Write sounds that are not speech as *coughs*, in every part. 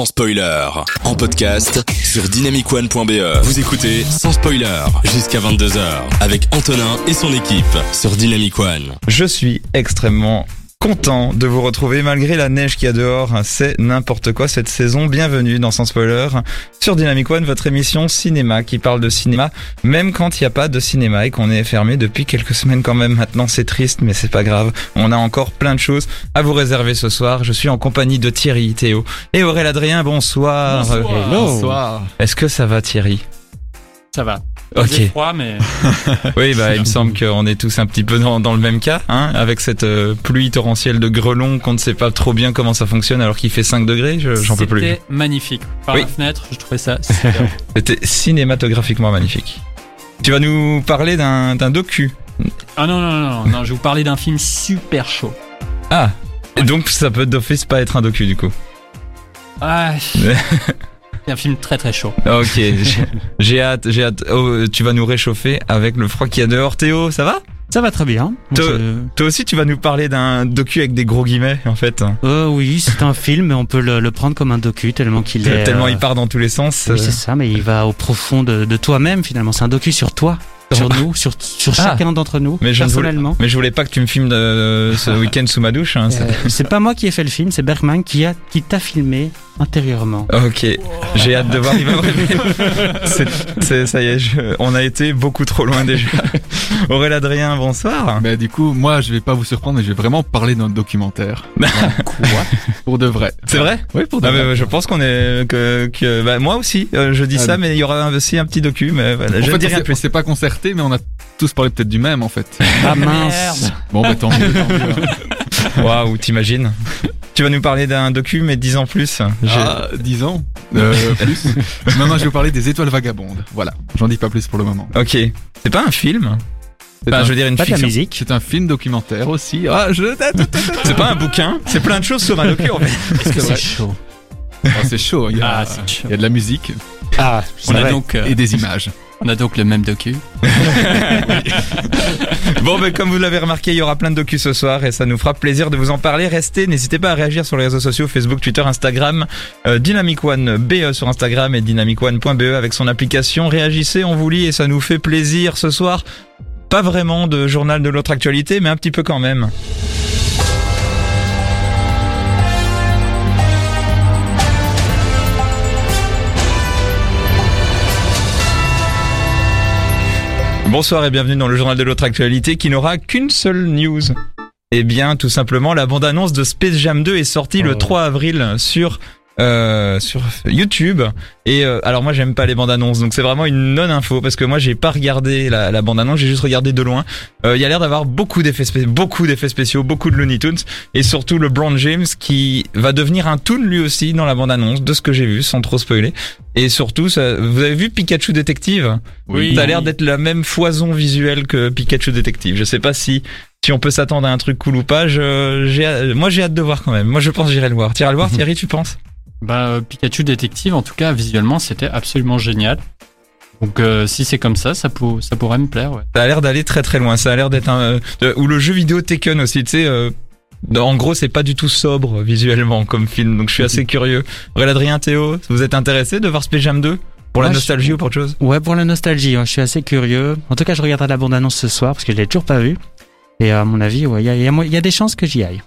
sans spoiler. En podcast sur dynamicone.be. Vous écoutez sans spoiler jusqu'à 22h avec Antonin et son équipe sur Dynamic One. Je suis extrêmement content de vous retrouver malgré la neige qu'il y a dehors. C'est n'importe quoi cette saison. Bienvenue dans Sans Spoiler sur Dynamic One, votre émission cinéma qui parle de cinéma, même quand il n'y a pas de cinéma et qu'on est fermé depuis quelques semaines quand même. Maintenant c'est triste, mais c'est pas grave. On a encore plein de choses à vous réserver ce soir. Je suis en compagnie de Thierry, Théo et Aurélien Adrien. Bonsoir. Bonsoir. Est-ce que ça va Thierry? Ça va. Ok. Froid, mais *laughs* Oui, bah, il me semble qu'on est tous un petit peu dans, dans le même cas, hein, avec cette euh, pluie torrentielle de grelon qu'on ne sait pas trop bien comment ça fonctionne alors qu'il fait 5 degrés, je- j'en peux plus. C'était magnifique. Par Oui. la fenêtre, je trouvais ça. *laughs* C'était cinématographiquement magnifique. Tu vas nous parler d'un docu. ah non, non, non, non, non, je vais vous parler d'un film super chaud. Ah, et donc ça peut d'office pas être un docu du coup. Ah, *laughs* c'est un film très très chaud. Ok, j'ai- j'ai hâte, j'ai hâte. Oh, tu vas nous réchauffer avec le froid qu'il y a dehors. Théo, ça va? Ça va très bien. Toi aussi, tu vas nous parler d'un docu avec des gros guillemets en fait. Euh, oui, c'est un film, mais on peut le, le prendre comme un docu tellement qu'il est. Tellement euh, il part dans tous les sens. Oui, euh, c'est ça, mais il va au profond de, de toi-même finalement. C'est un docu sur toi, sur nous, sur, sur Ah. chacun d'entre nous, Mais je ne voulais- personnellement. Mais je voulais pas que tu me filmes de, ce *laughs* week-end sous ma douche. Hein, c'est- Euh, c'est pas moi qui ai fait le film, c'est Bergman qui a qui t'a filmé intérieurement. Ok, j'ai hâte de voir. Il va révéler. C'est- c'est- ça y est, je- on a été beaucoup trop loin déjà. *laughs* Aurélien Adrien, bonsoir. Bah, du coup, moi, je vais pas vous surprendre, mais je vais vraiment parler d'un documentaire. *laughs* Quoi Pour de vrai. C'est vrai Oui, pour de Ah, vrai. mais Je pense qu'on est que, que bah, moi aussi. euh, je dis Ah, ça, mais- il y aura aussi un petit docu. Mais voilà, En je fait, ne dis on rien plus. s'est pas concerté, mais on a tous parlé peut-être du même, en fait. Ah mince. Bon, bah, tant mieux, tant mieux. *laughs* *laughs* Waouh, t'imagines? Tu vas nous parler d'un docu, mais dix ans plus. J'ai- Ah, 10 ans? Euh, Plus? Non, non, je vais vous parler des étoiles vagabondes. Voilà, j'en dis pas plus pour le moment. Ok, c'est pas un film? C'est Enfin, un, je veux dire une Pas de la fiction. musique. c'est un film documentaire aussi. Ah, je... C'est pas un bouquin? C'est plein de choses sauf un docu en fait. *laughs* Que C'est chaud? Oh, c'est chaud, il y, a, Ah, c'est chaud. il y a de la musique Ah, On a, donc, euh, et des images. On a donc le même docu. *laughs* Bon, ben, comme vous l'avez remarqué, il y aura plein de docus ce soir et ça nous fera plaisir de vous en parler. Restez, n'hésitez pas à réagir sur les réseaux sociaux, Facebook, Twitter, Instagram, euh, Dynamic One BE sur Instagram et dynamicone.be avec son application. Réagissez, on vous lit et ça nous fait plaisir ce soir. Pas vraiment de journal de l'autre actualité, mais un petit peu quand même. Bonsoir et bienvenue dans le journal de l'autre actualité qui n'aura qu'une seule news. Eh bien, tout simplement, la bande-annonce de Space Jam 2 est sortie le Oh. 3 avril sur euh, sur YouTube. Et euh, alors moi, j'aime pas les bandes-annonces, donc c'est vraiment une non-info parce que moi, j'ai pas regardé la, la bande-annonce, j'ai juste regardé de loin. Euh, Il y a l'air d'avoir beaucoup d'effets spé- beaucoup d'effets spéciaux, beaucoup de Looney Tunes et surtout le Brown James qui va devenir un toon lui aussi dans la bande-annonce de ce que j'ai vu, sans trop spoiler. Et surtout, ça, vous avez vu Pikachu Détective Oui. ça a l'air d'être la même foison visuelle que Pikachu Détective. Je sais pas si si on peut s'attendre à un truc cool ou pas. Je, j'ai, moi, j'ai hâte de voir quand même. Moi, je pense que j'irai le voir. Tu iras le voir, *laughs* Thierry, tu penses? Bah, euh, Pikachu détective, en tout cas, visuellement, c'était absolument génial. Donc, euh, si c'est comme ça, ça, pour- ça pourrait me plaire, ouais. Ça a l'air d'aller très très loin. Ça a l'air d'être un euh, ou le jeu vidéo Tekken aussi. Tu sais, euh, en gros, c'est pas du tout sobre *laughs* visuellement comme film. Donc, je suis assez curieux. Aurélien Adrien, Théo, vous êtes intéressé de voir Space Jam 2 pour la nostalgie ou pour autre chose? Ouais, pour la nostalgie, ouais, je suis assez curieux. En tout cas, je regarderai la bande-annonce ce soir parce que je l'ai toujours pas vue. Et à mon avis, ouais, il y a, a y a des chances que j'y aille.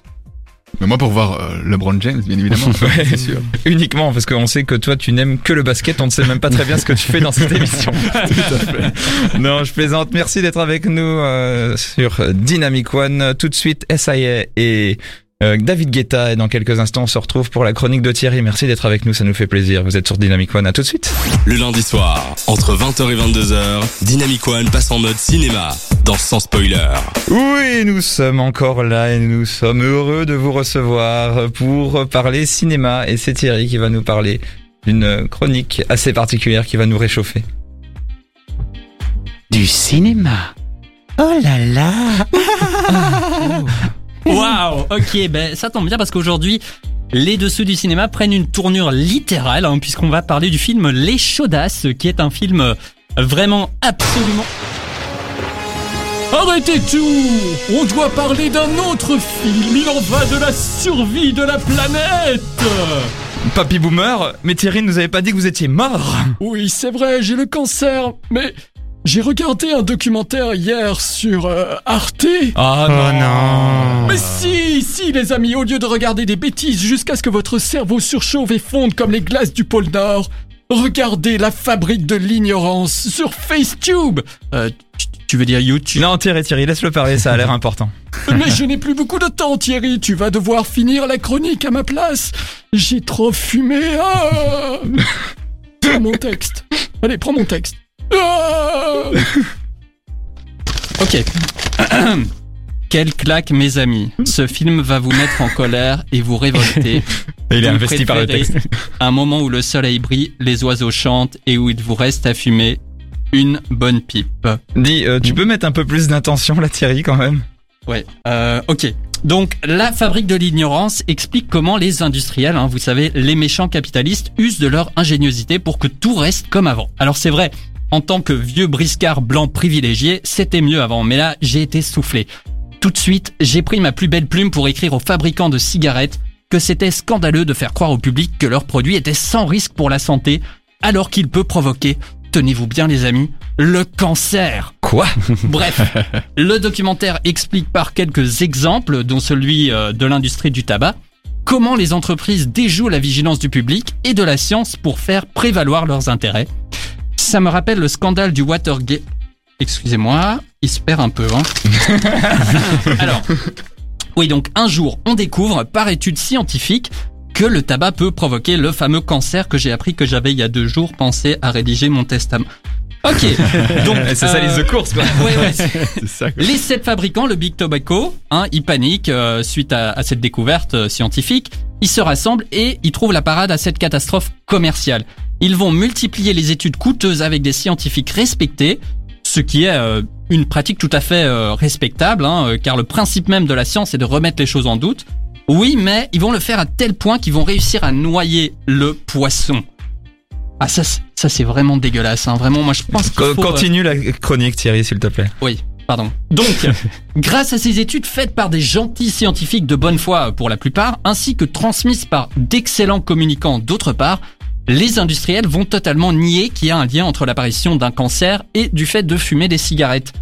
Mais moi, pour voir euh, LeBron James, bien évidemment, *laughs* Ouais. c'est sûr. Uniquement parce qu'on sait que toi tu n'aimes que le basket, on ne sait même pas très bien ce que tu fais dans cette émission. *laughs* Non, je plaisante. Merci d'être avec nous euh, sur Dynamic One. Tout de suite, SIA et David Guetta. Et dans quelques instants, on se retrouve pour la chronique de Thierry. Merci d'être avec nous, ça nous fait plaisir. Vous êtes sur Dynamic One. À tout de suite. Le lundi soir, entre 20h et 22h, Dynamic One passe en mode cinéma dans Sans Spoiler. Oui, nous sommes encore là et nous sommes heureux de vous recevoir pour parler cinéma. Et c'est Thierry qui va nous parler d'une chronique assez particulière qui va nous réchauffer. Du cinéma. Oh là là. *laughs* *laughs* Waouh Ok, ben ça tombe bien parce qu'aujourd'hui, les dessous du cinéma prennent une tournure littérale, hein, puisqu'on va parler du film Les Chaudasses, qui est un film euh, vraiment absolument... Arrêtez tout On doit parler d'un autre film, il en va de la survie de la planète Papy Boomer, mais Thierry ne nous avait pas dit que vous étiez mort. Oui, c'est vrai, j'ai le cancer, mais j'ai regardé un documentaire hier sur euh, Arte. Ah Oh non. Mais si, si les amis, au lieu de regarder des bêtises jusqu'à ce que votre cerveau surchauffe et fonde comme les glaces du pôle Nord, regardez la fabrique de l'ignorance sur FaceTube. Euh, tu- tu veux dire YouTube? Non Thierry, Thierry, laisse-le parler, ça a l'air important. *laughs* Mais je n'ai plus beaucoup de temps, Thierry. Tu vas devoir finir la chronique à ma place. J'ai trop fumé. Ah *laughs* prends mon texte. Allez, prends mon texte. Ah Ok. *coughs* Quelle claque, mes amis. Ce film va vous mettre en colère et vous révolter. *laughs* Il est investi par le texte. Un moment où le soleil brille, les oiseaux chantent et où il vous reste à fumer une bonne pipe. Dis, euh, tu peux mettre un peu plus d'intention là Thierry quand même? Ouais. Euh, ok. Donc, la fabrique de l'ignorance explique comment les industriels, hein, vous savez, les méchants capitalistes, usent de leur ingéniosité pour que tout reste comme avant. Alors c'est vrai, en tant que vieux briscard blanc privilégié, c'était mieux avant, mais là, j'ai été soufflé. Tout de suite, j'ai pris ma plus belle plume pour écrire aux fabricants de cigarettes que c'était scandaleux de faire croire au public que leur produit était sans risque pour la santé, alors qu'il peut provoquer, tenez-vous bien les amis, le cancer. Quoi? Bref, *laughs* le documentaire explique par quelques exemples, dont celui euh, de l'industrie du tabac, comment les entreprises déjouent la vigilance du public et de la science pour faire prévaloir leurs intérêts. Ça me rappelle le scandale du Watergate. Excusez-moi, il se perd un peu. Hein. *laughs* Alors, oui, donc un jour, on découvre par étude scientifique que le tabac peut provoquer le fameux cancer que j'ai appris que j'avais il y a deux jours pensé à rédiger mon testament. Ok, *laughs* donc C'est ça euh, liste de course quoi. ouais, ouais, *laughs* C'est ça. quoi. les sept fabricants, le Big Tobacco, hein, ils paniquent euh, suite à, à cette découverte euh, scientifique. Ils se rassemblent et ils trouvent la parade à cette catastrophe commerciale. Ils vont multiplier les études coûteuses avec des scientifiques respectés, ce qui est euh, une pratique tout à fait euh, respectable, hein, euh, car le principe même de la science est de remettre les choses en doute. Oui, mais ils vont le faire à tel point qu'ils vont réussir à noyer le poisson. Ah ça, c'est- ça c'est vraiment dégueulasse. Hein. Vraiment, moi je pense qu'il faut, euh, Continue la chronique Thierry s'il te plaît. oui, pardon. Donc, *laughs* grâce à ces études faites par des gentils scientifiques de bonne foi pour la plupart, ainsi que transmises par d'excellents communicants d'autre part, les industriels vont totalement nier qu'il y a un lien entre l'apparition d'un cancer et du fait de fumer des cigarettes.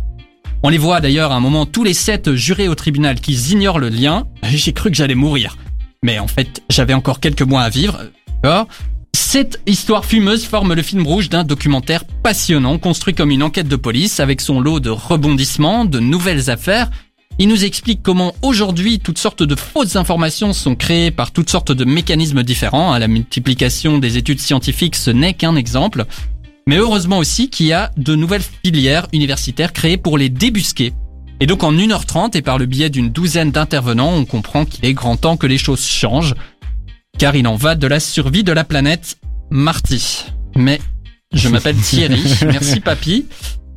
On les voit d'ailleurs à un moment tous les sept jurés au tribunal qui ignorent le lien. J'ai cru que j'allais mourir. Mais en fait, j'avais encore quelques mois à vivre. D'accord? Cette histoire fumeuse forme le film rouge d'un documentaire passionnant, construit comme une enquête de police, avec son lot de rebondissements, de nouvelles affaires. Il nous explique comment aujourd'hui toutes sortes de fausses informations sont créées par toutes sortes de mécanismes différents. La multiplication des études scientifiques, ce n'est qu'un exemple. Mais heureusement aussi qu'il y a de nouvelles filières universitaires créées pour les débusquer. Et donc en 1h30 et par le biais d'une douzaine d'intervenants, on comprend qu'il est grand temps que les choses changent car il en va de la survie de la planète Marty. Mais je m'appelle *laughs* Thierry, merci papy.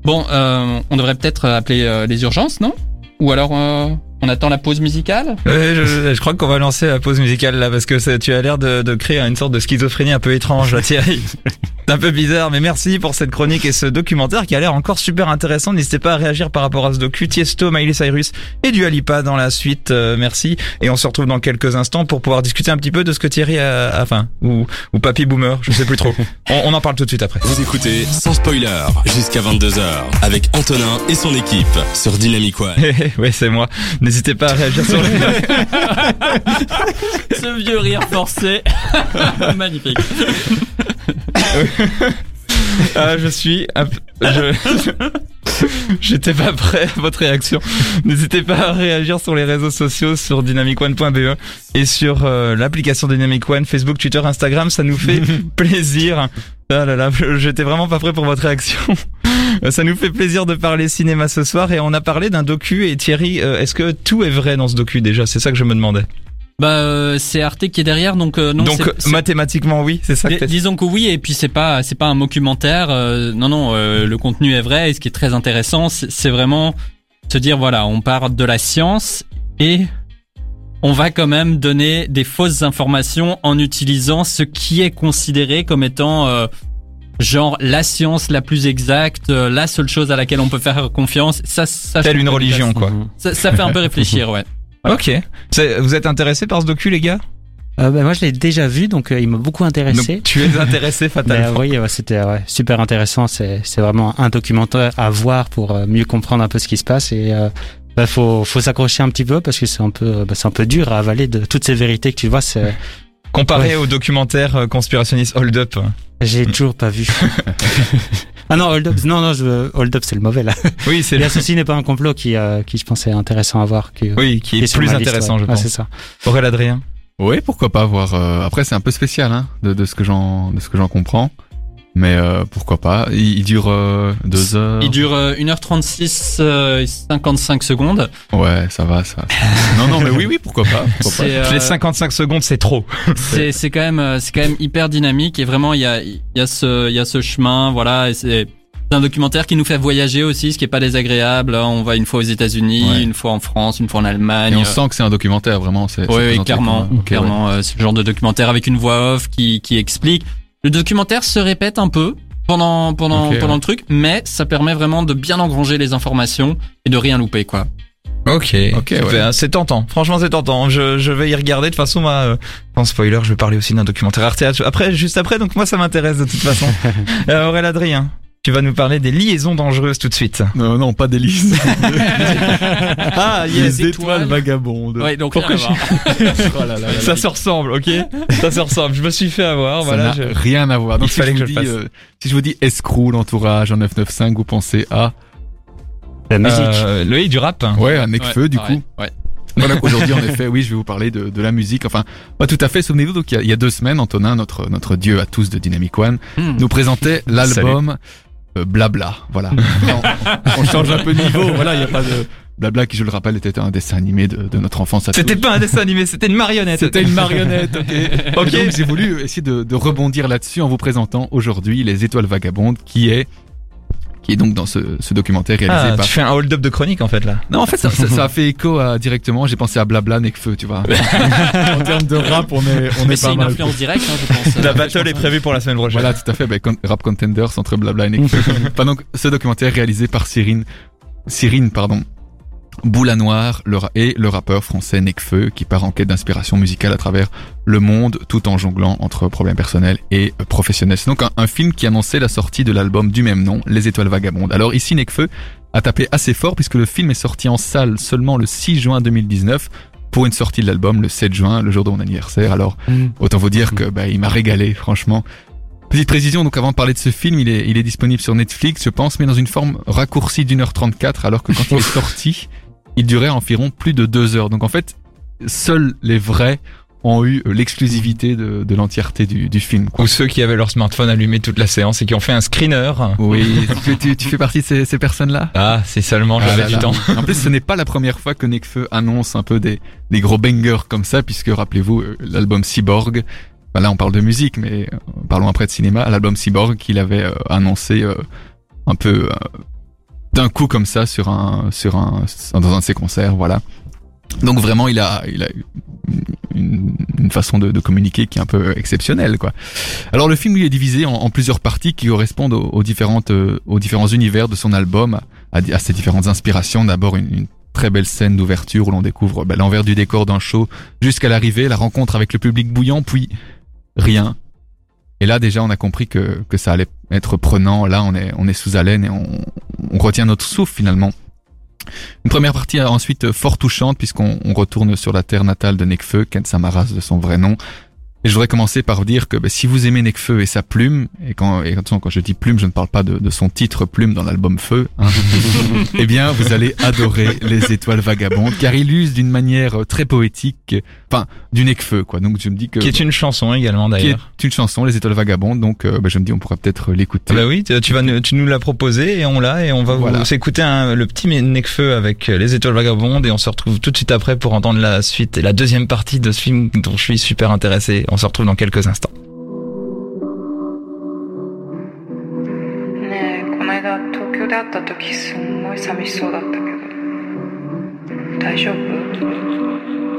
Bon, euh, on devrait peut-être appeler euh, les urgences, non? Ou alors euh, on attend la pause musicale? Je, je crois qu'on va lancer la pause musicale là parce que ça- tu as l'air de, de créer une sorte de schizophrénie un peu étrange là Thierry. *laughs* C'est un peu bizarre mais merci pour cette chronique et ce documentaire qui a l'air encore super intéressant. N'hésitez pas à réagir par rapport à ce docu. Tiesto, Miley Cyrus et du Alipa dans la suite. Euh, merci et on se retrouve dans quelques instants pour pouvoir discuter un petit peu de ce que Thierry a, enfin ou ou Papy Boomer, je sais plus trop. *laughs* On, on en parle tout de suite après. Vous écoutez sans spoiler jusqu'à 22h avec Antonin et son équipe sur Dynamic One. *laughs* ouais, c'est moi. N'hésitez pas à réagir sur le *laughs* Ce vieux rire forcé. Magnifique. *laughs* Ah, je suis peu- je *laughs* J'étais pas prêt à votre réaction. N'hésitez pas à réagir sur les réseaux sociaux sur dynamicone.be et sur euh, l'application Dynamic One, Facebook, Twitter, Instagram, ça nous fait *laughs* plaisir. Ah là là, j'étais vraiment pas prêt pour votre réaction. Ça nous fait plaisir de parler cinéma ce soir et on a parlé d'un docu et Thierry, euh, est-ce que tout est vrai dans ce docu déjà? C'est ça que je me demandais. Bah euh, c'est Arte qui est derrière, donc euh, non. Donc mathématiquement oui, c'est ça que. Disons que oui, et puis c'est pas c'est pas un documentaire. euh, non non, euh, le contenu est vrai. Et ce qui est très intéressant, c'est vraiment se dire voilà, on part de la science et on va quand même donner des fausses informations en utilisant ce qui est considéré comme étant euh, genre la science la plus exacte, euh, la seule chose à laquelle on peut faire confiance. Ça, ça Telle une religion quoi. Ça, ça fait un peu *laughs* réfléchir, ouais. Ok. C'est- Vous êtes intéressé par ce docu les gars? Euh, bah, moi, je l'ai déjà vu, donc euh, il m'a beaucoup intéressé. Donc tu es intéressé Mais, *laughs* fatalement. oui, ouais, c'était ouais, super intéressant. C'est vraiment un documentaire à voir pour euh, mieux comprendre un peu ce qui se passe et bah, faut faut s'accrocher un petit peu parce que c'est un peu bah, c'est un peu dur à avaler de toutes ces vérités que tu vois. C'est Comparé Ouais. au documentaire conspirationniste Hold Up. j'ai toujours pas vu. *laughs* ah non, Hold Up, non non, je, Hold Up c'est le mauvais là. Oui, c'est Et le... ceci n'est pas un complot qui euh, qui je pensais intéressant à voir. Qui, Oui, qui est plus liste, intéressant, ouais. je pense. c'est ça. Aurélien Adrien? Oui, pourquoi pas voir. euh, Après, c'est un peu spécial, hein, de, de ce que j'en, de ce que j'en comprends. Mais euh, pourquoi pas. Il, il dure euh, deux heures. Il dure euh, 1h36 euh, et 55 secondes. Ouais, ça va, ça. *laughs* non, non, mais oui, oui, pourquoi pas. pourquoi pas. C'est euh, Les 55 secondes, c'est trop. c'est c'est quand même euh, c'est quand même hyper dynamique et vraiment il y a il y a ce il y a ce chemin voilà et c'est c'est un documentaire qui nous fait voyager aussi, ce qui est pas désagréable. hein. On va une fois aux États-Unis, Ouais. une fois en France, une fois en Allemagne. Et on sent que c'est un documentaire, vraiment. C'est, c'est Oui, oui, présenté clairement, comme un- ok, ouais. clairement. euh, c'est le genre de documentaire avec une voix off qui, qui explique. Le documentaire se répète un peu pendant pendant pendant ouais. le truc, mais ça permet vraiment de bien engranger les informations et de rien louper, quoi. Ok, Ok, Super, ouais. c'est tentant. Franchement, c'est tentant. Je, je vais y regarder. De toute façon, moi, euh, en spoiler, je vais parler aussi d'un documentaire Arte après, juste après. Donc moi, ça m'intéresse de toute façon. *laughs* euh, Aurélien Adrien, tu vas nous parler des liaisons dangereuses tout de suite. Non, non, pas d'hélice. *laughs* Ah, Les étoiles. étoiles vagabondes. Ouais, donc Pourquoi rien à voir. *laughs* Oh là là là là. Ça se ressemble, ok *laughs* Ça se ressemble. Je me suis fait avoir. Ça voilà. je- rien à voir. Donc, Il si fallait je que vous je le dis, fasse. euh, si je vous dis escroc, l'entourage en 995, vous pensez à, La musique. Euh, Loïc du rap. ouais, à Necfeu, Ouais, du pareil, coup. Ouais. Voilà, aujourd'hui, en effet, oui, je vais vous parler de, de la musique. Enfin, pas tout à fait. Souvenez-vous, donc, il y, a, il y a deux semaines, Antonin, notre, notre dieu à tous de Dynamic One, Hmm. nous présentait l'album euh, Blabla. Voilà. *laughs* on, on change un peu de niveau. Voilà, il n'y a pas de Blabla qui, je le rappelle, était un dessin animé de, de notre enfance. C'était pas un dessin animé, c'était une marionnette. C'était une marionnette, ok. *laughs* Ok. Et donc, j'ai voulu essayer de, de rebondir là-dessus en vous présentant aujourd'hui Les Étoiles Vagabondes, qui est, qui est donc dans ce, ce documentaire réalisé Ah, par. tu fais un hold-up de chronique en fait là. Non, en fait, ça, ça, ça a fait écho à, directement. J'ai pensé à Blabla, Necfeu, tu vois. *laughs* en termes de rap, on est, on Mais est pas une mal. influence directe, hein, je pense. *laughs* La Euh, battle est prévue pour la semaine prochaine. Voilà, tout à fait. Ben, con- rap contenders entre Blabla et Necfeu. *laughs* enfin, donc, ce documentaire réalisé par Cyrine, Cyrine, pardon, Boula Noire le et le rappeur français Necfeu qui part en quête d'inspiration musicale à travers le monde tout en jonglant entre problèmes personnels et euh, professionnels. C'est donc un, un film qui annonçait la sortie de l'album du même nom, Les Étoiles Vagabondes. Alors ici, Necfeu a tapé assez fort puisque le film est sorti en salle seulement le 6 juin 2019 pour une sortie de l'album le 7 juin, le jour de mon anniversaire. Alors Mm. Autant vous dire que bah, il m'a régalé, franchement. Petite précision, donc avant de parler de ce film, il est, il est disponible sur Netflix, je pense, mais dans une forme raccourcie d'une heure 34, alors que quand il est *laughs* sorti, il durait environ plus de deux heures. Donc en fait, seuls les vrais ont eu l'exclusivité de, de l'entièreté du, du film. quoi. Ou ceux qui avaient leur smartphone allumé toute la séance et qui ont fait un screener. Oui, *laughs* tu, tu- tu fais partie de ces, ces personnes-là? Ah, c'est seulement Ah j'avais du là. temps. En plus, ce n'est pas la première fois que Nekfeu annonce un peu des, des gros bangers comme ça, puisque rappelez-vous, euh, l'album Cyborg, bah là on parle de musique, mais euh, parlons après de cinéma, l'album Cyborg qu'il avait euh, annoncé un peu d'un coup comme ça sur un, sur un, dans un de ses concerts, voilà. Donc vraiment, il a, il a une, façon de, communiquer qui est un peu exceptionnelle, quoi. Alors le film lui est divisé en, plusieurs parties qui correspondent aux, différentes, euh, aux différents univers de son album, à, ses différentes inspirations. D'abord une, une très belle scène d'ouverture où l'on découvre bah, l'envers du décor d'un show jusqu'à l'arrivée, la rencontre avec le public bouillant, puis rien. Et là déjà on a compris que, que ça allait être prenant. Là on est, on est sous haleine et on, on retient notre souffle finalement. Une première partie ensuite fort touchante puisqu'on on retourne sur la terre natale de Nekfeu, Ken Samaras de son vrai nom. Et je voudrais commencer par dire que bah, si vous aimez Nekfeu et sa plume, et quand, et attention, quand je dis plume, je ne parle pas de, de son titre plume dans l'album Feu, hein, *laughs* eh bien vous allez adorer Les Étoiles Vagabondes, car il use d'une manière euh, très poétique, enfin du Nekfeu quoi. Donc je me dis que Qui est une chanson également qui est d'ailleurs. une chanson, Les Étoiles Vagabondes, donc euh, bah, je me dis on pourrait peut-être l'écouter. Bah oui, tu vas nous- tu nous l'as proposé et on l'a et on va Voilà. vous s'écouter un- le petit Necfeu avec euh, les étoiles vagabondes et on se retrouve tout de suite après pour entendre la suite et la deuxième partie de ce film dont je suis super intéressé. On se retrouve dans quelques instants.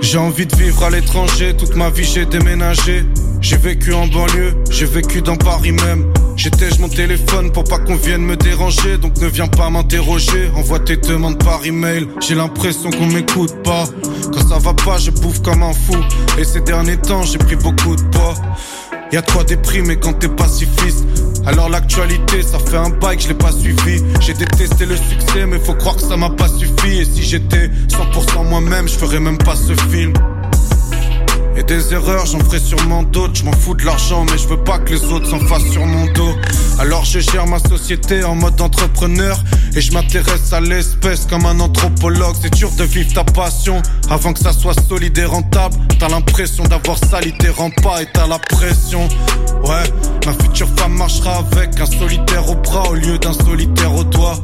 J'ai envie de vivre à l'étranger, toute ma vie j'ai déménagé. J'ai vécu en banlieue, j'ai vécu dans Paris même. J'étais mon téléphone pour pas qu'on vienne me déranger, donc ne viens pas m'interroger. Envoie tes demandes par email. J'ai l'impression qu'on m'écoute pas. Quand ça va pas, je bouffe comme un fou. Et ces derniers temps, j'ai pris beaucoup de poids. Y'a de quoi déprimer quand t'es pacifiste. Alors l'actualité, ça fait un bail que je l'ai pas suivi. J'ai détesté le succès, mais faut croire que ça m'a pas suffi. Et si j'étais 100% moi-même, je ferais même pas ce film. Et des erreurs, j'en ferai sûrement d'autres. Je m'en fous de l'argent, mais je veux pas que les autres s'en fassent sur mon dos. Alors je gère ma société en mode entrepreneur. Et je m'intéresse à l'espèce comme un anthropologue. C'est dur de vivre ta passion avant que ça soit solide et rentable. T'as l'impression d'avoir sali tes pas et t'as la pression. Ouais, ma future femme marchera avec un solitaire au bras au lieu d'un solitaire au doigt.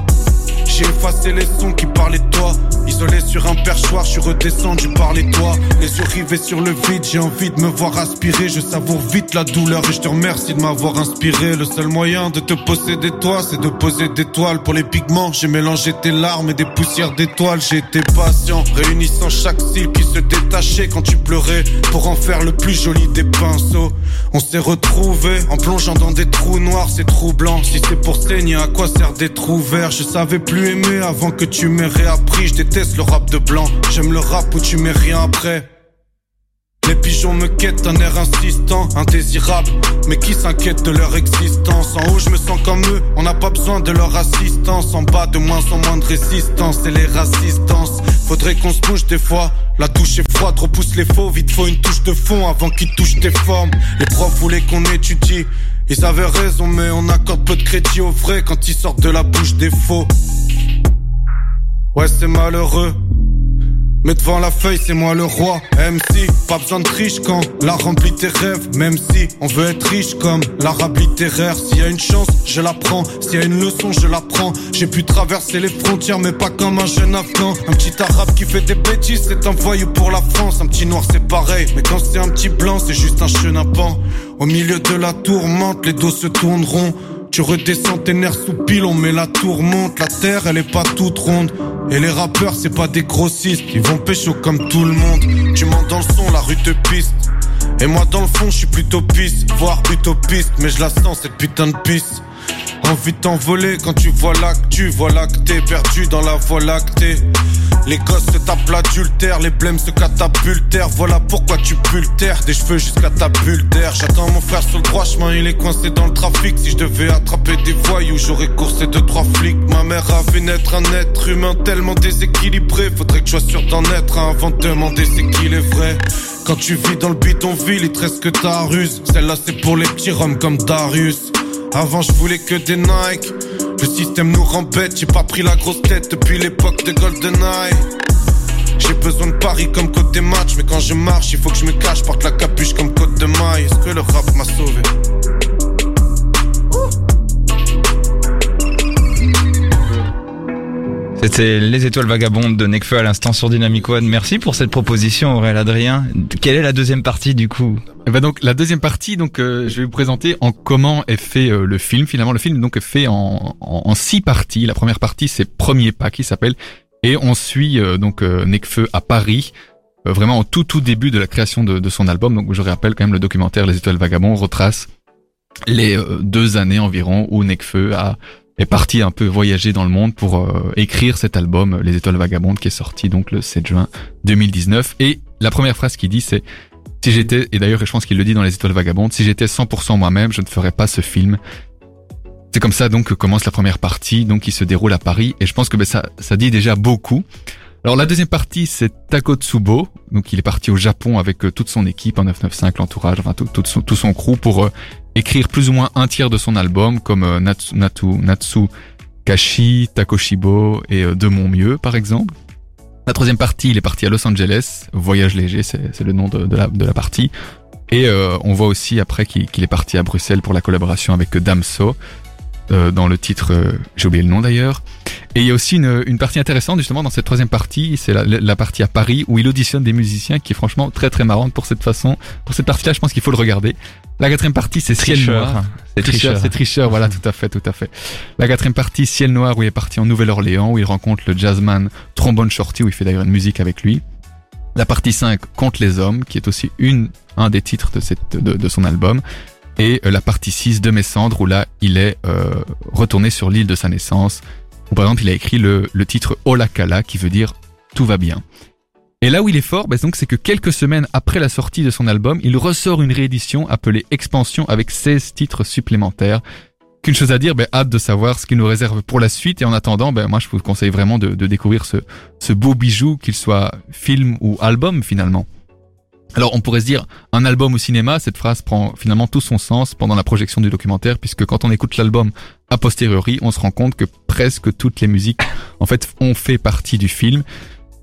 J'ai effacé les sons qui parlaient de toi. Isolé sur un perchoir, je suis redescendu par les toits. Les yeux rivés sur le vide, j'ai envie de me voir aspirer. Je savoure vite la douleur et je te remercie de m'avoir inspiré. Le seul moyen de te posséder toi, c'est de poser des toiles pour les pigments. J'ai mélangé tes larmes et des poussières d'étoiles. J'ai été patient, réunissant chaque cils qui se détachait quand tu pleurais pour en faire le plus joli des pinceaux. On s'est retrouvés en plongeant dans des trous noirs, c'est troublant. Si c'est pour saigner, à quoi sert des trous verts Je savais plus aimer avant que tu m'aies réappris. Je déteste le rap de blanc, j'aime le rap où tu mets rien après. Les pigeons me quittent un air insistant, indésirable. Mais qui s'inquiète de leur existence? En haut, je me sens comme eux, on n'a pas besoin de leur assistance. En bas, de moins en moins de résistance, c'est les rassistances. Faudrait qu'on se bouge des fois. La touche est froide, repousse les faux. Vite, faut une touche de fond avant qu'ils touchent tes formes. Les profs voulaient qu'on étudie. Ils avaient raison, mais on accorde peu de crédit au vrai quand ils sortent de la bouche des faux. Ouais, c'est malheureux. Mais devant la feuille, c'est moi le roi. MC, pas besoin de triche quand la remplit tes rêves. Même si on veut être riche comme l'arabe littéraire. S'il y a une chance, je la prends. S'il y a une leçon, je la prends. J'ai pu traverser les frontières, mais pas comme un jeune afghan. Un petit arabe qui fait des bêtises, c'est un voyou pour la France. Un petit noir, c'est pareil. Mais quand c'est un petit blanc, c'est juste un chenapan. Au milieu de la tourmente, les dos se tourneront. Tu redescends tes nerfs sous pilon, mais la tourmente. La terre, elle est pas toute ronde. Et les rappeurs, c'est pas des grossistes. Ils vont pécho comme tout le monde. Tu montes dans le son, la rue te piste. Et moi, dans le fond, je suis plutôt piste, voire utopiste. Mais je la sens, cette putain de piste. Envie de t'envoler quand tu vois l'actu, que t'es perdu dans la voie lactée. Les gosses se tapent l'adultère, les blêmes se catapultèrent. Voilà pourquoi tu pultères des cheveux jusqu'à ta bulle d'air. J'attends mon frère sur le droit chemin, il est coincé dans le trafic. Si je devais attraper des voyous, j'aurais coursé deux trois flics. Ma mère a vu naître un être humain tellement déséquilibré. Faudrait que je sois sûr d'en être un avant de demander c'est qu'il est vrai. Quand tu vis dans le bidonville, il te reste que ta ruse. Celle-là c'est pour les petits roms comme Darius. Avant je voulais que des Nike. Le système nous rend j'ai pas pris la grosse tête depuis l'époque de GoldenEye. J'ai besoin de Paris comme côté match, mais quand je marche, il faut que je me cache, porte la capuche comme côte de maille. Est-ce que le rap m'a sauvé? C'était Les Étoiles Vagabondes de Nekfeu à l'instant sur Dynamic One. Merci pour cette proposition, Aurélien Adrien. Quelle est la deuxième partie du coup? Eh ben donc la deuxième partie, donc euh, je vais vous présenter en comment est fait euh, le film. Finalement, le film donc est fait en, en, en six parties. La première partie, c'est Premier pas qui s'appelle, et on suit euh, donc euh, Nekfeu à Paris, euh, vraiment au tout tout début de la création de, de son album. Donc je rappelle quand même le documentaire Les Étoiles Vagabondes retrace les deux années environ où Nekfeu a est parti un peu voyager dans le monde pour euh, écrire cet album Les Étoiles Vagabondes qui est sorti donc le 7 juin 2019 et la première phrase qu'il dit c'est si j'étais et d'ailleurs je pense qu'il le dit dans Les Étoiles Vagabondes si j'étais 100% moi-même je ne ferais pas ce film c'est comme ça donc que commence la première partie donc qui se déroule à Paris. Et je pense que ben, ça ça dit déjà beaucoup. Alors la deuxième partie c'est Takotsubo. Donc il est parti au Japon avec euh, toute son équipe en 995 l'entourage enfin tout, tout, son, tout son crew pour euh, écrire plus ou moins un tiers de son album, comme euh, Natsu, Natsu Kashi, Takoshibo et euh, De Mon Mieux, par exemple. La troisième partie, il est parti à Los Angeles, Voyage léger, c'est le nom de, la, partie. Et euh, on voit aussi après qu'il est parti à Bruxelles pour la collaboration avec Damso, euh, dans le titre, euh, j'ai oublié le nom d'ailleurs. Et il y a aussi une, une partie intéressante justement dans cette troisième partie, c'est la, la partie à Paris où il auditionne des musiciens qui est franchement très très marrante pour cette façon. Pour cette partie-là, je pense qu'il faut le regarder. La quatrième partie, c'est Ciel Noir. C'est tricheur. C'est tricheur, voilà, tout à fait, tout à fait. La quatrième partie, Ciel Noir, où il est parti en Nouvelle-Orléans, où il rencontre le jazzman Trombone Shorty, où il fait d'ailleurs une musique avec lui. La partie 5, Contre les hommes, qui est aussi une, un des titres de, cette, de, de son album. Et euh, la partie 6 de Mes cendres, où là, il est euh, retourné sur l'île de sa naissance. Où par exemple, il a écrit le, le titre Olakala, qui veut dire Tout va bien. Et là où il est fort, bah, donc, c'est que quelques semaines après la sortie de son album, il ressort une réédition appelée Expansion avec 16 titres supplémentaires. Qu'une chose à dire, ben, hâte de savoir ce qu'il nous réserve pour la suite. Et en attendant, ben, moi, je vous conseille vraiment de, de découvrir ce, ce beau bijou, qu'il soit film ou album finalement. Alors, on pourrait se dire, un album au cinéma, cette phrase prend finalement tout son sens pendant la projection du documentaire, puisque quand on écoute l'album a posteriori, on se rend compte que presque toutes les musiques, en fait, ont fait partie du film.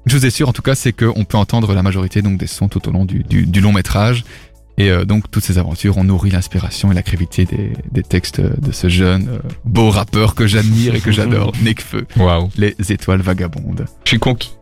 Une chose est sûre, en tout cas, c'est qu'on peut entendre la majorité donc des sons tout au long du, du, du long métrage. Et euh, donc toutes ces aventures ont nourri l'inspiration et la créativité des, des textes de ce jeune euh, beau rappeur que j'admire et que j'adore, *laughs* Nekfeu, Waouh. les étoiles vagabondes. Je suis conquis.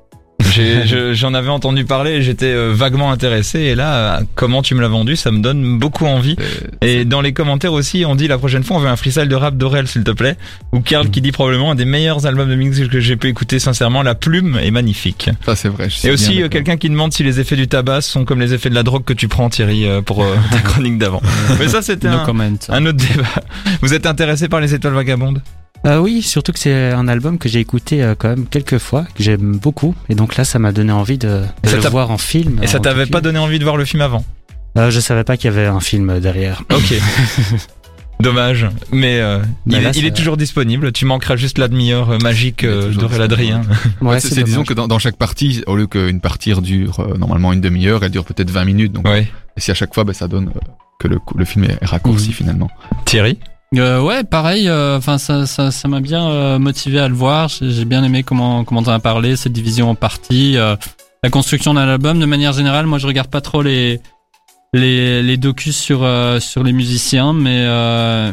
J'en avais entendu parler et j'étais euh, vaguement intéressé. Et là, euh, comment tu me l'as vendu, ça me donne beaucoup envie. Euh, Et dans les commentaires aussi, on dit la prochaine fois, on veut un freestyle de rap d'Aurel, s'il te plaît. Ou Karl qui dit probablement un des meilleurs albums de mix que j'ai pu écouter, sincèrement. La plume est magnifique. ça c'est vrai. je Et aussi, quelqu'un qui demande si les effets du tabac sont comme les effets de la drogue que tu prends, Thierry, pour euh, *laughs* ta chronique d'avant. Mais ça, c'était No un, comment. un autre débat. Vous êtes intéressé par les étoiles vagabondes? Euh, oui, surtout que c'est un album que j'ai écouté euh, quand même quelques fois, que j'aime beaucoup. Et donc là, ça m'a donné envie de, de le voir en film. Et ça t'avait pas donné envie de voir le film avant? Euh, Je savais pas qu'il y avait un film derrière. Ok. *laughs* Dommage, mais euh, Mais il, là, est, il ça- est toujours disponible. Tu manqueras juste la demi-heure euh, magique Il est euh, toujours d'Aurel Adrien. Ouais, c'est, disons que dans, dans chaque partie, au lieu qu'une partie dure euh, normalement une demi-heure, elle dure peut-être 20 minutes. Donc, Ouais. et si à chaque fois, ben, ça donne euh, que le, le film est raccourci finalement. Thierry? Euh, ouais, pareil. Enfin, ça, ça, ça m'a bien euh, motivé à le voir. J'ai bien aimé comment comment t'en as parlé, cette division en parties, euh, la construction d'un album. De manière générale, moi, je regarde pas trop les les les docus sur euh, sur les musiciens, mais euh,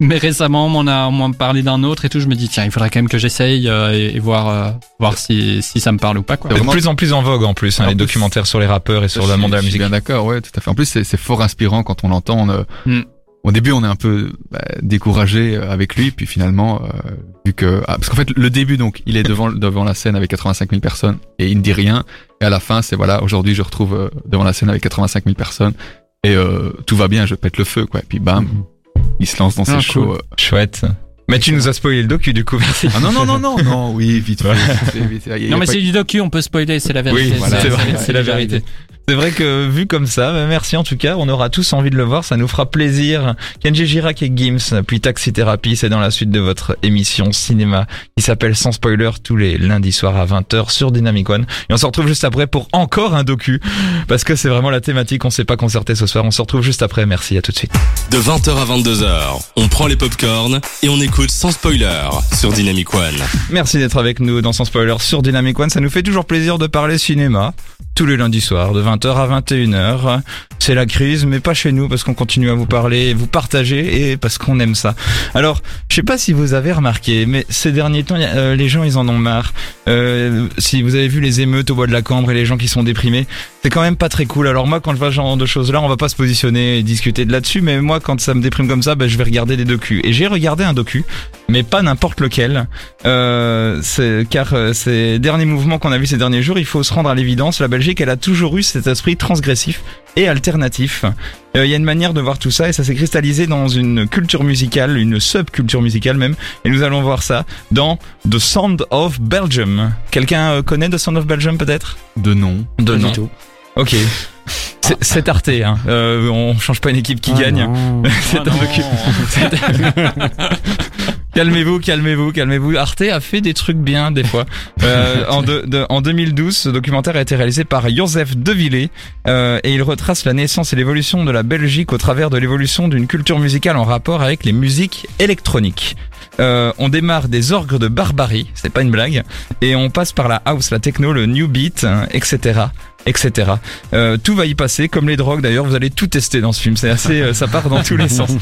mais récemment, on m'en a on parlé d'un autre et tout. Je me dis tiens, il faudrait quand même que j'essaye euh, et, et voir euh, voir si si ça me parle ou pas quoi. De Vraiment- plus en plus en vogue en plus, hein, En les plus- documentaires sur les rappeurs et sur le monde de la musique. bien d'accord, ouais, tout à fait. En plus, c'est, c'est fort inspirant quand on l'entend. on, euh, Mm. Au début, on est un peu bah, découragé euh, avec lui, puis finalement, euh, vu que ah, parce qu'en fait, le début, donc, il est devant devant la scène avec 85 000 personnes et il ne dit rien. Et à la fin, c'est voilà, aujourd'hui, je retrouve euh, devant la scène avec 85 000 personnes et euh, tout va bien, je pète le feu, quoi. Et puis bam, il se lance dans ses Ah, shows. euh. Chouette. Mais tu nous as spoilé le docu du coup, merci. Ah non non non non non, oui, vite fait. vite fait, vite fait. Il y a Non mais c'est du docu, on peut spoiler, c'est la vérité. Oui, voilà, c'est la vérité. C'est vrai que vu comme ça, bah, merci en tout cas, on aura tous envie de le voir, ça nous fera plaisir. Kenji Girac et Gims, puis Taxi Therapy, c'est dans la suite de votre émission cinéma qui s'appelle Sans Spoiler tous les lundis soirs à 20h sur Dynamic One. Et on se retrouve juste après pour encore un docu, parce que c'est vraiment la thématique, on s'est pas concerté ce soir, on se retrouve juste après, merci, à tout de suite. De 20h à 22h, on prend les popcorns et on écoute sans spoiler sur Dynamic One. Merci d'être avec nous dans Sans Spoiler sur Dynamic One. Ça nous fait toujours plaisir de parler cinéma tous les lundis soirs de 20h à 21h. C'est la crise, mais pas chez nous parce qu'on continue à vous parler, vous partager et parce qu'on aime ça. Alors, je sais pas si vous avez remarqué, mais ces derniers temps, euh, les gens ils en ont marre. Euh, si vous avez vu les émeutes au bois de la Cambre et les gens qui sont déprimés, c'est quand même pas très cool. Alors moi, quand je vois ce genre de choses là, on va pas se positionner et discuter de là-dessus, mais moi, quand ça me déprime comme ça, ben, je vais regarder des docus. Et j'ai regardé un docu, mais pas n'importe lequel. Euh, car euh, ces derniers mouvements qu'on a vus ces derniers jours, il faut se rendre à l'évidence. La Belgique, elle a toujours eu cet esprit transgressif et alternatif. Euh, Il y a une manière de voir tout ça et ça s'est cristallisé dans une culture musicale, une subculture musicale même. Et nous allons voir ça dans The Sound of Belgium. Quelqu'un euh, connaît The Sound of Belgium peut-être? De nom. De nom. tout. Ok. C'est- Arte, hein. Euh, on change pas une équipe qui Ah, gagne. non. *laughs* *laughs* C'est un docu. *laughs* calmez-vous, calmez-vous, calmez-vous. Arte a fait des trucs bien des fois. *laughs* Euh, en, de- de- en 2012, ce documentaire a été réalisé par Joseph Devillé euh, et il retrace la naissance et l'évolution de la Belgique au travers de l'évolution d'une culture musicale en rapport avec les musiques électroniques. Euh, on démarre des orgues de barbarie, c'est pas une blague, et on passe par la house, la techno, le new beat, hein, etc. etc. Euh, tout va y passer, comme les drogues d'ailleurs, vous allez tout tester dans ce film, c'est assez, euh, ça part dans tous les sens. *laughs*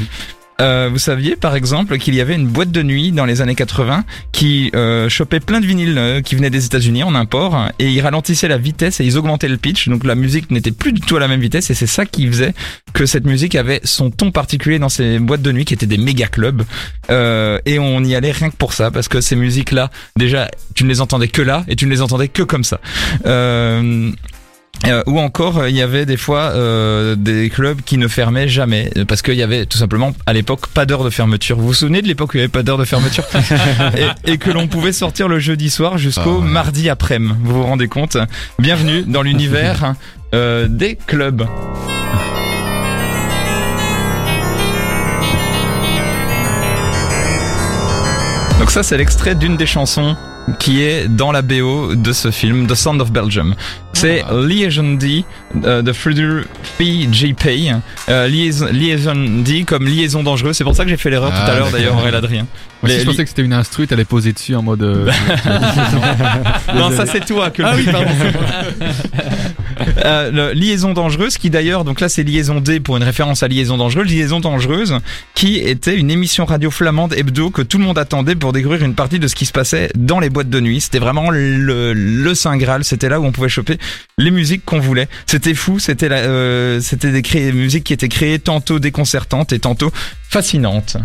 Euh, vous saviez par exemple qu'il y avait une boîte de nuit dans les années 80 qui euh, chopait plein de vinyles euh, qui venaient des États-Unis en import et ils ralentissaient la vitesse et ils augmentaient le pitch donc la musique n'était plus du tout à la même vitesse et c'est ça qui faisait que cette musique avait son ton particulier dans ces boîtes de nuit qui étaient des méga clubs euh, et on y allait rien que pour ça parce que ces musiques là déjà tu ne les entendais que là et tu ne les entendais que comme ça. Euh, ou encore, euh, il y avait des fois euh, des clubs qui ne fermaient jamais euh, parce qu'il y avait tout simplement à l'époque pas d'heure de fermeture. Vous vous souvenez de l'époque où il n'y avait pas d'heure de fermeture *laughs* et, et que l'on pouvait sortir le jeudi soir jusqu'au Ah ouais. mardi après-midi. Vous vous rendez compte? Bienvenue dans l'univers euh, des clubs. Donc ça c'est l'extrait d'une des chansons qui est dans la BO de ce film, The Sound of Belgium. C'est Ah. Liaison D euh, de Frieder PJP. Euh, liaison, liaison D comme liaison dangereuse. C'est pour ça que j'ai fait l'erreur Ah, tout à l'heure d'ailleurs. Aurélien Adrien. Moi, si Les- je pensais que c'était une instru, t'allais poser dessus en mode. euh, *laughs* *laughs* Non, ça c'est toi que le Ah oui, pardon. *laughs* Euh, liaison dangereuse qui d'ailleurs donc là c'est liaison D pour une référence à liaison dangereuse liaison dangereuse qui était une émission radio flamande hebdo que tout le monde attendait pour découvrir une partie de ce qui se passait dans les boîtes de nuit. C'était vraiment le, le saint graal. C'était là où on pouvait choper les musiques qu'on voulait. C'était fou. C'était euh, c'était des cré- musiques qui étaient créées tantôt déconcertantes et tantôt fascinantes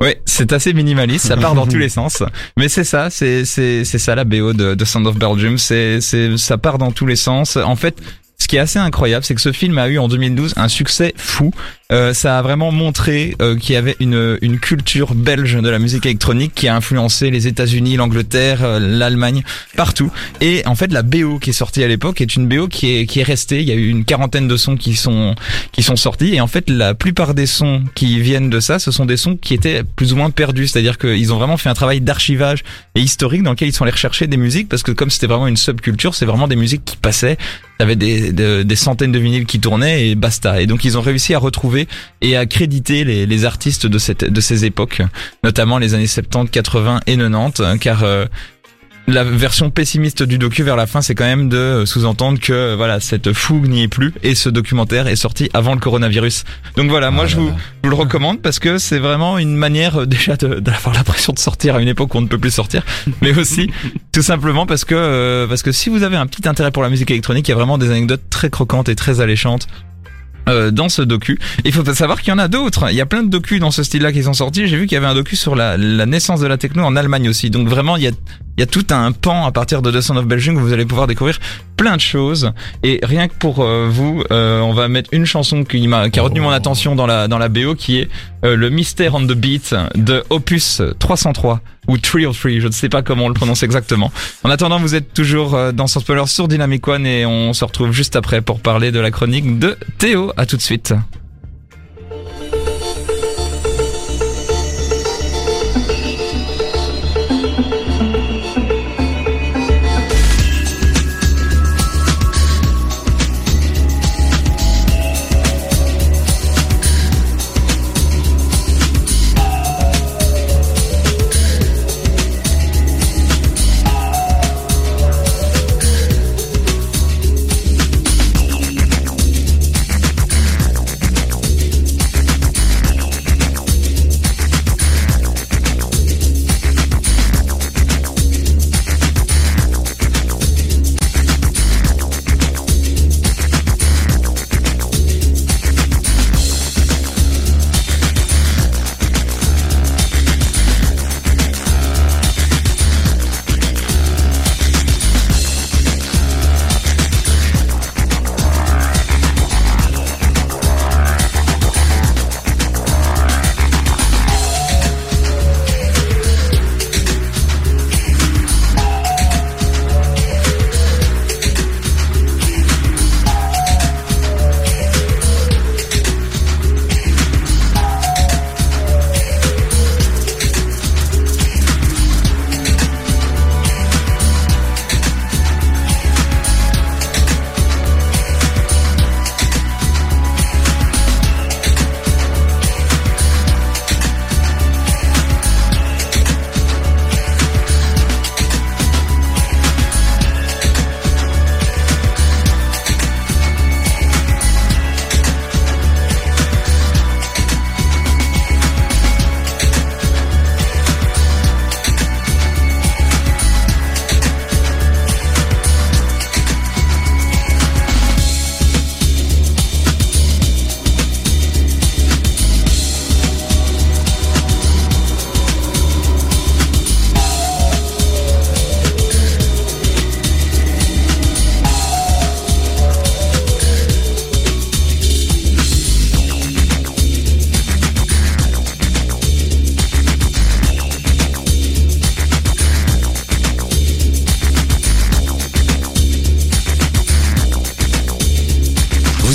Ouais, c'est assez minimaliste, ça part dans tous les sens. Mais c'est ça, c'est c'est c'est ça la BO de, de Sound of Belgium, c'est c'est ça part dans tous les sens. En fait, ce qui est assez incroyable, c'est que ce film a eu en 2012 un succès fou. Euh, ça a vraiment montré euh, qu'il y avait une une culture belge de la musique électronique qui a influencé les États-Unis, l'Angleterre, euh, l'Allemagne, partout. Et en fait, la BO qui est sortie à l'époque est une BO qui est qui est restée. Il y a eu une quarantaine de sons qui sont qui sont sortis. Et en fait, la plupart des sons qui viennent de ça, ce sont des sons qui étaient plus ou moins perdus. C'est-à-dire qu'ils ont vraiment fait un travail d'archivage et historique dans lequel ils sont allés rechercher des musiques parce que comme c'était vraiment une subculture, c'est vraiment des musiques qui passaient. Il y avait des, de- des centaines de vinyles qui tournaient et basta. Et donc ils ont réussi à retrouver et à créditer les, les artistes de, cette, de ces époques, notamment les années 70, 80 et 90, hein, car euh, la version pessimiste du docu vers la fin, c'est quand même de sous-entendre que euh, voilà cette fougue n'y est plus et ce documentaire est sorti avant le coronavirus. Donc voilà, moi Ah je là vous, là. je vous le recommande parce que c'est vraiment une manière euh, déjà *laughs* d'avoir l'impression de sortir à une époque où on ne peut plus sortir, mais aussi *laughs* tout simplement parce que euh, parce que si vous avez un petit intérêt pour la musique électronique, il y a vraiment des anecdotes très croquantes et très alléchantes. Euh, dans ce docu. Il faut savoir qu'il y en a d'autres. Il y a plein de docus dans ce style-là qui sont sortis. J'ai vu qu'il y avait un docu sur la, naissance de la techno en Allemagne aussi. Donc vraiment, il y a, a tout un pan à partir de The Sound of Belgium où vous allez pouvoir découvrir plein de choses. Et rien que pour euh, vous, euh, on va mettre une chanson qui m'a qui a retenu mon attention dans la dans la BO, qui est euh, le Mystère on the Beat de Opus 303 ou 303, je ne sais pas comment on le prononce exactement. En attendant, vous êtes toujours euh, dans Sans Spoiler sur Dynamic One et on se retrouve juste après pour parler de la chronique de Théo. À tout de suite.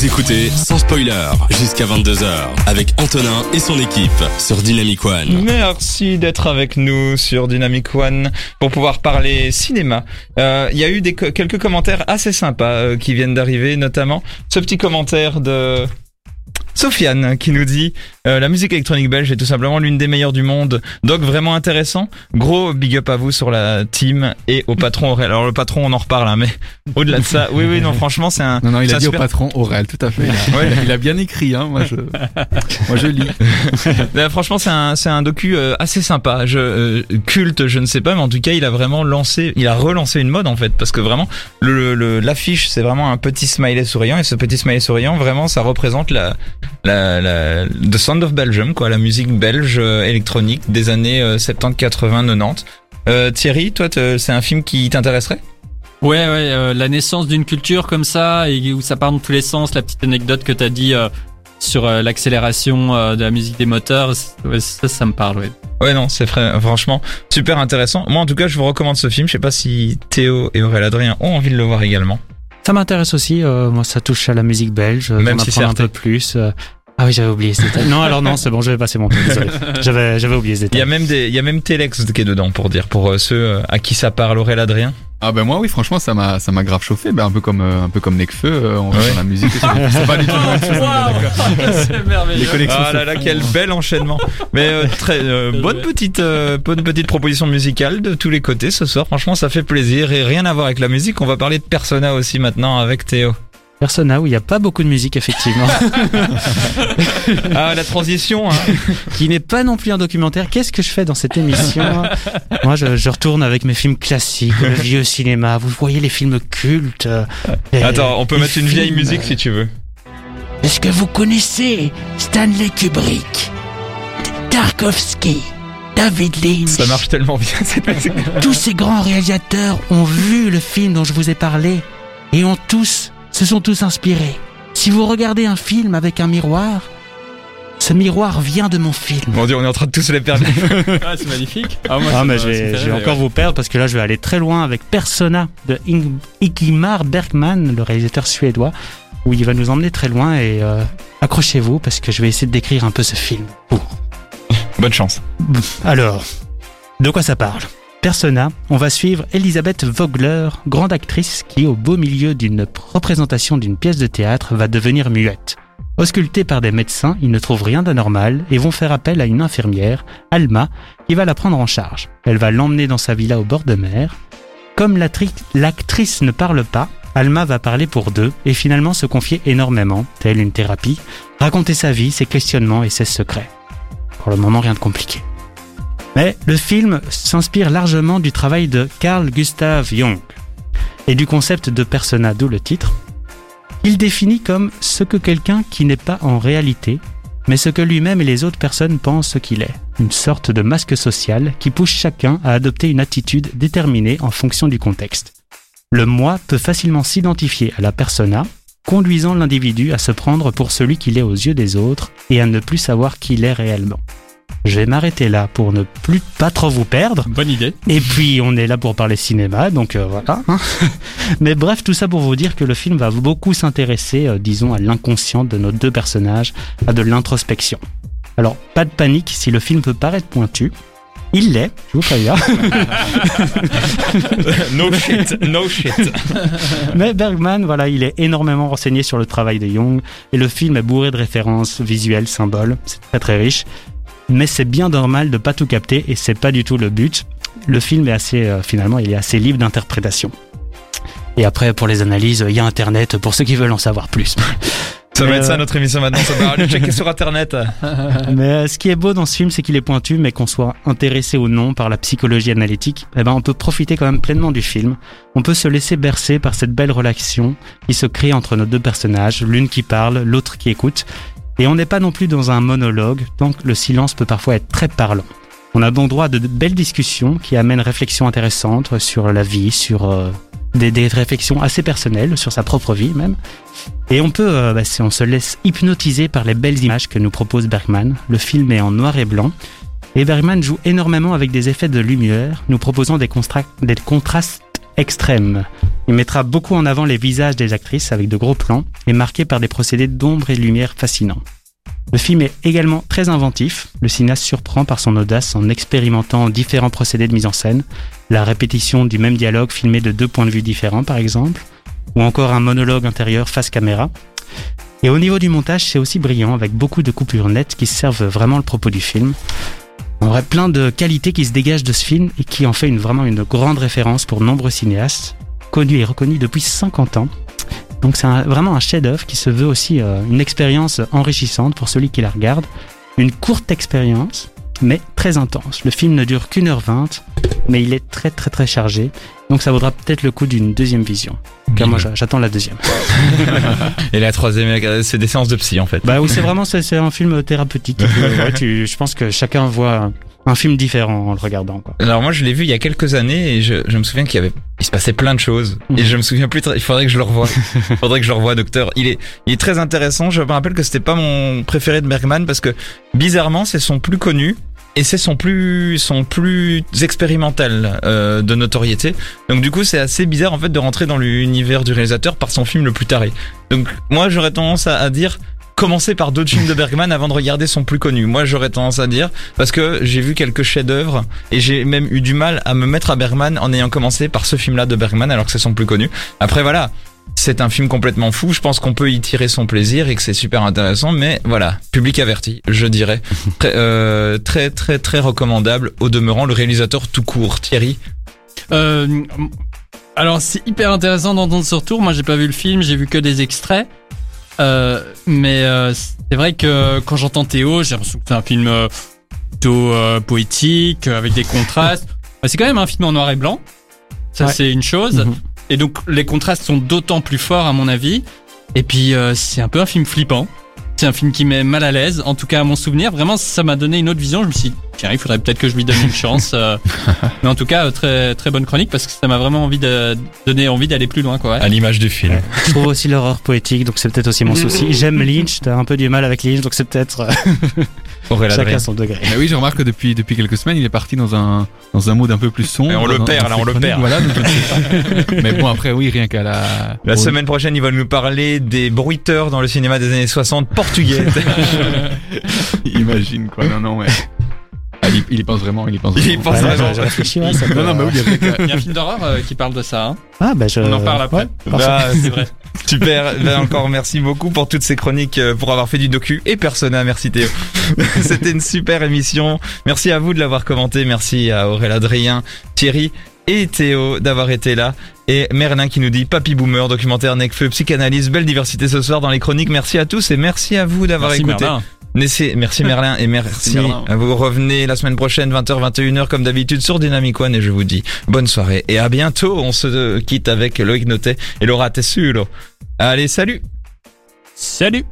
Écoutez sans spoiler jusqu'à 22h avec Antonin et son équipe sur Dynamic One. Merci d'être avec nous sur Dynamic One pour pouvoir parler cinéma. Euh, Il y a eu quelques commentaires assez sympas euh, qui viennent d'arriver, notamment ce petit commentaire de Sofiane qui nous dit euh, la musique électronique belge est tout simplement l'une des meilleures du monde. Donc vraiment intéressant. Gros big up à vous sur la team et au patron Aurel. Alors le patron on en reparle hein, mais *laughs* au-delà de ça, oui oui non franchement c'est un Non, non, il a dit super- au patron Aurel, tout à fait. Il *laughs* a, Ouais. il a bien écrit, hein. Moi, je, *laughs* moi, je lis. Là, franchement, c'est un, c'est un docu euh, assez sympa. Je, euh, culte, je ne sais pas, mais en tout cas, il a vraiment lancé, il a relancé une mode en fait, parce que vraiment, le, le- l'affiche, c'est vraiment un petit smiley souriant, et ce petit smiley souriant, vraiment, ça représente la, la, la, The Sound of Belgium, quoi, la musique belge euh, électronique des années euh, 70, 80, 90. Euh, Thierry, toi, c'est un film qui t'intéresserait? Ouais, ouais, euh, la naissance d'une culture comme ça et où ça part dans tous les sens. La petite anecdote que t'as dit euh, sur euh, l'accélération euh, de la musique des moteurs, ouais, ça, ça me parle. Ouais. Ouais, non, c'est franchement super intéressant. Moi, en tout cas, je vous recommande ce film. Je sais pas si Théo et Aurélien Adrien ont envie de le voir également. Ça m'intéresse aussi. euh, moi, ça touche à la musique belge. Même si c'est un peu plus. Ah oui, j'avais oublié ce détail. Non, alors non, c'est bon, je vais passer mon tour. J'avais, j'avais oublié ce Il y a même des, il y a même Telex qui est dedans pour dire, pour euh, ceux euh, à qui ça parle, Aurélien Adrien. Ah ben moi oui franchement ça m'a ça m'a grave chauffé ben un peu comme euh, un peu comme Necfeu euh, on Ouais. la musique c'est pas du tout. *laughs* *laughs* Les connexions Ah là là, quel bel enchaînement. Mais euh, très euh, bonne petite, euh, bonne petite proposition musicale de tous les côtés ce soir. Franchement, ça fait plaisir et rien à voir avec la musique. On va parler de Persona aussi maintenant avec Théo. Persona où il n'y a pas beaucoup de musique effectivement, *laughs* Ah la transition. Hein. qui n'est pas non plus un documentaire. Qu'est-ce que je fais dans cette émission? Moi, je, je retourne avec mes films classiques, le vieux cinéma. Vous voyez les films cultes. euh, les- Attends, on peut mettre une vieille musique si tu veux. Est-ce que vous connaissez Stanley Kubrick, Tarkovsky, David Lynch Ça marche tellement bien cette musique. Tous ces grands réalisateurs ont vu le film dont je vous ai parlé et ont tous, se sont tous inspirés. Si vous regardez un film avec un miroir, ce miroir vient de mon film. Mon dieu, on est en train de tous les perdre. *laughs* Ah, c'est magnifique. Ah, moi, Ah, mais m'a- je vais, encore ouais. vous perdre parce que là, je vais aller très loin avec Persona de Ing- Ingmar Bergman, le réalisateur suédois, où il va nous emmener très loin et euh, accrochez-vous parce que je vais essayer de décrire un peu ce film. Ouh. Bonne chance. Alors, de quoi ça parle? Persona, on va suivre Elisabeth Vogler, grande actrice qui, au beau milieu d'une représentation d'une pièce de théâtre, va devenir muette. Auscultée par des médecins, ils ne trouvent rien d'anormal et vont faire appel à une infirmière, Alma, qui va la prendre en charge. Elle va l'emmener dans sa villa au bord de mer. Comme l'actrice ne parle pas, Alma va parler pour deux et finalement se confier énormément, telle une thérapie, raconter sa vie, ses questionnements et ses secrets. Pour le moment, rien de compliqué. Mais le film s'inspire largement du travail de Carl Gustav Jung et du concept de persona, d'où le titre. Il définit comme ce que quelqu'un qui n'est pas en réalité, mais ce que lui-même et les autres personnes pensent qu'il est. Une sorte de masque social qui pousse chacun à adopter une attitude déterminée en fonction du contexte. Le moi peut facilement s'identifier à la persona, conduisant l'individu à se prendre pour celui qu'il est aux yeux des autres et à ne plus savoir qui il est réellement. Je vais m'arrêter là pour ne plus pas trop vous perdre. Bonne idée. Et puis on est là pour parler cinéma, donc euh, voilà. *laughs* Mais bref, tout ça pour vous dire que le film va beaucoup s'intéresser, euh, disons, à l'inconscient de nos deux personnages, à de l'introspection. Alors, pas de panique si le film peut paraître pointu. Il l'est, je vous préviens. *laughs* no shit, no shit. *laughs* Mais Bergman, voilà, il est énormément renseigné sur le travail de Jung et le film est bourré de références visuelles, symboles. C'est très très riche. Mais c'est bien normal de pas tout capter et c'est pas du tout le but. Le film est assez, euh, finalement, il est assez libre d'interprétation. Et après, pour les analyses, il y a Internet pour ceux qui veulent en savoir plus. Ça va être ça euh, notre émission maintenant. Ça va aller checker sur internet. *laughs* Mais euh, ce qui est beau dans ce film, c'est qu'il est pointu, mais qu'on soit intéressé ou non par la psychologie analytique, eh ben on peut profiter quand même pleinement du film. On peut se laisser bercer par cette belle relation qui se crée entre nos deux personnages, l'une qui parle, l'autre qui écoute. Et on n'est pas non plus dans un monologue, tant que le silence peut parfois être très parlant. On a bon droit à de belles discussions qui amènent réflexions intéressantes sur la vie, sur euh, des, réflexions assez personnelles, sur sa propre vie même. Et on peut, euh, bah, on se laisse hypnotiser par les belles images que nous propose Bergman. Le film est en noir et blanc. Et Bergman joue énormément avec des effets de lumière, nous proposant des contrastes extrêmes. Il mettra beaucoup en avant les visages des actrices avec de gros plans et marqué par des procédés d'ombre et lumière fascinants. Le film est également très inventif. Le cinéaste surprend par son audace en expérimentant différents procédés de mise en scène, la répétition du même dialogue filmé de deux points de vue différents par exemple, ou encore un monologue intérieur face caméra. Et au niveau du montage, c'est aussi brillant avec beaucoup de coupures nettes qui servent vraiment le propos du film. En vrai, plein de qualités qui se dégagent de ce film et qui en fait vraiment une grande référence pour nombreux cinéastes, connus et reconnus depuis 50 ans. Donc c'est vraiment un chef-d'œuvre qui se veut aussi euh, une expérience enrichissante pour celui qui la regarde. Une courte expérience, mais très intense. Le film ne dure qu'une heure vingt, mais il est très très très chargé. Donc ça vaudra peut-être le coup d'une deuxième vision. Car moi j'a- j'attends la deuxième. *laughs* Et la troisième, euh, c'est des séances de psy en fait. Bah oui, c'est vraiment c'est c'est un film thérapeutique. *laughs* Ouais, tu- je pense que chacun voit un film différent en le regardant. Quoi. Alors moi je l'ai vu il y a quelques années et je, je me souviens qu'il y avait il se passait plein de choses et je me souviens plus très- il faudrait que je le revoie. Il *laughs* faudrait que je le revoie docteur. Il est il est très intéressant, je me rappelle que c'était pas mon préféré de Bergman parce que bizarrement c'est son plus connu et c'est son plus son plus expérimental euh, de notoriété. Donc du coup c'est assez bizarre en fait de rentrer dans l'univers du réalisateur par son film le plus taré. Donc moi j'aurais tendance à, à dire commencer par d'autres films de Bergman avant de regarder son plus connu. Moi j'aurais tendance à dire parce que j'ai vu quelques chefs-d'œuvre et j'ai même eu du mal à me mettre à Bergman en ayant commencé par ce film-là de Bergman alors que c'est son plus connu. Après voilà, c'est un film complètement fou. Je pense qu'on peut y tirer son plaisir et que c'est super intéressant. Mais voilà, public averti, je dirais. *laughs* Très, euh, très, très, très recommandable. Au demeurant, le réalisateur tout court, Thierry. Euh, alors c'est hyper intéressant d'entendre ce retour. Moi j'ai pas vu le film, j'ai vu que des extraits. Euh, mais euh, c'est vrai que quand j'entends Théo, j'ai l'impression que c'est un film euh, plutôt euh, poétique, avec des contrastes. *laughs* Bah, c'est quand même un film en noir et blanc. Ça Ouais. c'est une chose. Mhm. Et donc les contrastes sont d'autant plus forts à mon avis. Et puis euh, c'est un peu un film flippant. C'est un film qui met mal à l'aise, en tout cas à mon souvenir. Vraiment, ça m'a donné une autre vision. Je me suis dit, tiens, il faudrait peut-être que je lui donne une chance. euh. *laughs* Mais en tout cas, euh, très très bonne chronique parce que ça m'a vraiment envie de donner envie d'aller plus loin, quoi. ouais. À l'image du film. Je trouve aussi l'horreur poétique, donc c'est peut-être aussi mon souci. *laughs* J'aime Lynch, t'as un peu du mal avec Lynch, donc c'est peut-être euh, *laughs* chacun son degré. Mais oui, je remarque que depuis, depuis quelques semaines, il est parti dans un, dans un mood un peu plus sombre. Et on le dans- perd, dans là, on le perd. Voilà, donc je ne sais pas. Mais bon, après, oui, rien qu'à la... La semaine prochaine, il va nous parler des bruiteurs dans le cinéma des années 60 portugais. Imagine, quoi. Non, non, ouais. Il, il y pense vraiment, il y pense Il y vraiment. pense Ouais, vraiment. j'ai réfléchi, ouais, ça peut- Non, non, mais oui, il y avait qu'à- Il y a un film d'horreur euh, qui parle de ça. Hein. Ah, bah, je... On en parle après. Ouais, parfait. Bah, C'est vrai. Super, Ben, encore merci beaucoup pour toutes ces chroniques, euh, pour avoir fait du docu et Persona, merci Théo. *laughs* C'était une super émission. Merci à vous de l'avoir commenté, merci à Aurélien Adrien, Thierry et Théo d'avoir été là. Et Merlin qui nous dit Papy Boomer, documentaire Necfeu, psychanalyse, belle diversité ce soir dans les chroniques. Merci à tous et merci à vous d'avoir Merci écouté. Merlin. *laughs* Merci, merci Merlin et merci. Merlin. Vous revenez la semaine prochaine 20h 21h comme d'habitude sur Dynamic One et je vous dis bonne soirée et à bientôt. On se quitte avec Loïc Notet et Laura Tessulo. Allez, salut. Salut.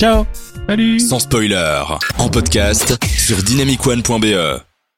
Ciao Salut Sans spoiler, en podcast sur dynamicone.be.